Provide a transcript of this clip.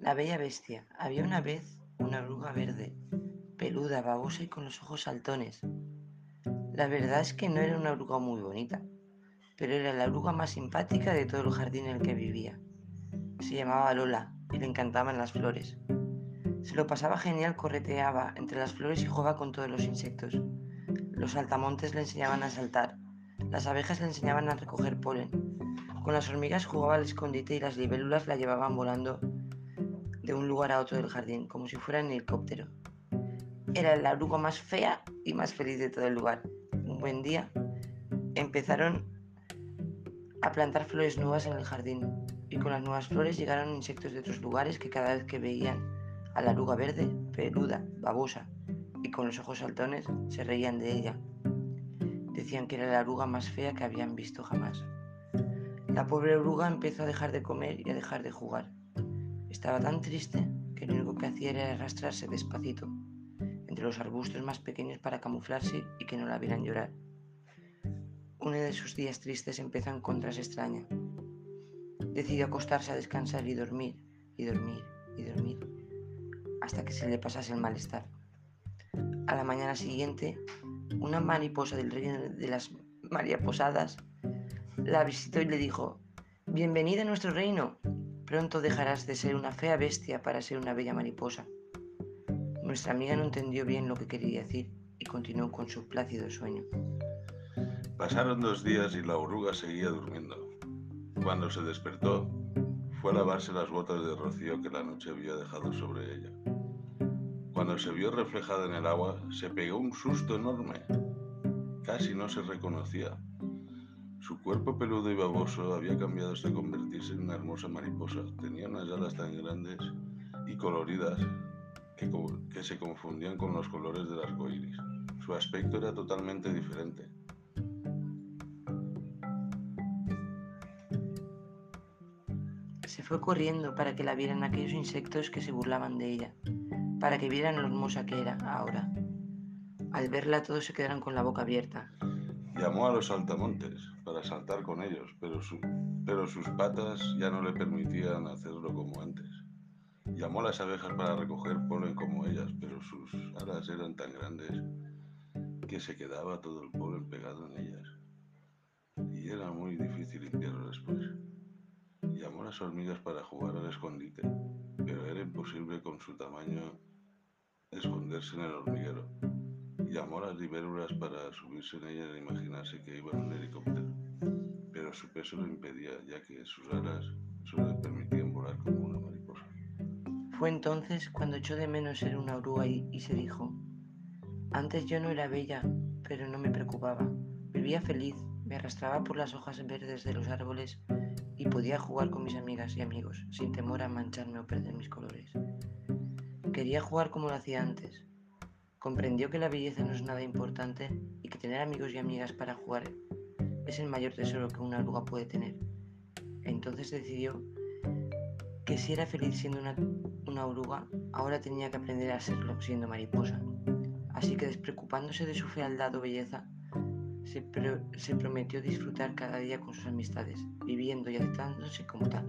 La bella bestia. Había una vez una oruga verde, peluda, babosa y con los ojos saltones. La verdad es que no era una oruga muy bonita, pero era la oruga más simpática de todo el jardín en el que vivía. Se llamaba Lola y le encantaban las flores. Se lo pasaba genial, correteaba entre las flores y jugaba con todos los insectos. Los saltamontes le enseñaban a saltar, las abejas le enseñaban a recoger polen, con las hormigas jugaba al escondite y las libélulas la llevaban volando de un lugar a otro del jardín, como si fuera en helicóptero. Era la oruga más fea y más feliz de todo el lugar. Un buen día empezaron a plantar flores nuevas en el jardín y con las nuevas flores llegaron insectos de otros lugares que cada vez que veían a la oruga verde, peluda, babosa y con los ojos saltones se reían de ella. Decían que era la oruga más fea que habían visto jamás. La pobre oruga empezó a dejar de comer y a dejar de jugar. Estaba tan triste que lo único que hacía era arrastrarse despacito entre los arbustos más pequeños para camuflarse y que no la vieran llorar. Uno de sus días tristes empezó a encontrarse extraña. Decidió acostarse a descansar y dormir, y dormir, y dormir, hasta que se le pasase el malestar. A la mañana siguiente, una mariposa del reino de las María Posadas la visitó y le dijo, Bienvenida a nuestro reino. Pronto dejarás de ser una fea bestia para ser una bella mariposa. Nuestra amiga no entendió bien lo que quería decir y continuó con su plácido sueño. Pasaron dos días y la oruga seguía durmiendo. Cuando se despertó, fue a lavarse las gotas de rocío que la noche había dejado sobre ella. Cuando se vio reflejada en el agua, se pegó un susto enorme. Casi no se reconocía. Su cuerpo peludo y baboso había cambiado hasta convertirse en una hermosa mariposa. Tenía unas alas tan grandes y coloridas que, que se confundían con los colores del arco iris. Su aspecto era totalmente diferente. Se fue corriendo para que la vieran aquellos insectos que se burlaban de ella, para que vieran lo hermosa que era ahora. Al verla todos se quedaron con la boca abierta. Llamó a los saltamontes para saltar con ellos, pero, pero sus patas ya no le permitían hacerlo como antes. Llamó a las abejas para recoger polen como ellas, pero sus alas eran tan grandes que se quedaba todo el polen pegado en ellas. Y era muy difícil limpiarlo después. Llamó a las hormigas para jugar al escondite, pero era imposible con su tamaño esconderse en el hormiguero llamó a las libélulas para subirse en ella e imaginarse que iba en un helicóptero, pero su peso lo impedía, ya que sus alas solo le permitían volar como una mariposa. Fue entonces cuando echó de menos ser una oruga y, y se dijo, antes yo no era bella, pero no me preocupaba. Vivía feliz, me arrastraba por las hojas verdes de los árboles y podía jugar con mis amigas y amigos sin temor a mancharme o perder mis colores. Quería jugar como lo hacía antes, Comprendió que la belleza no es nada importante y que tener amigos y amigas para jugar es el mayor tesoro que una oruga puede tener. Entonces decidió que si era feliz siendo una, oruga, ahora tenía que aprender a serlo siendo mariposa. Así que despreocupándose de su fealdad o belleza, se, se prometió disfrutar cada día con sus amistades, viviendo y aceptándose como tal.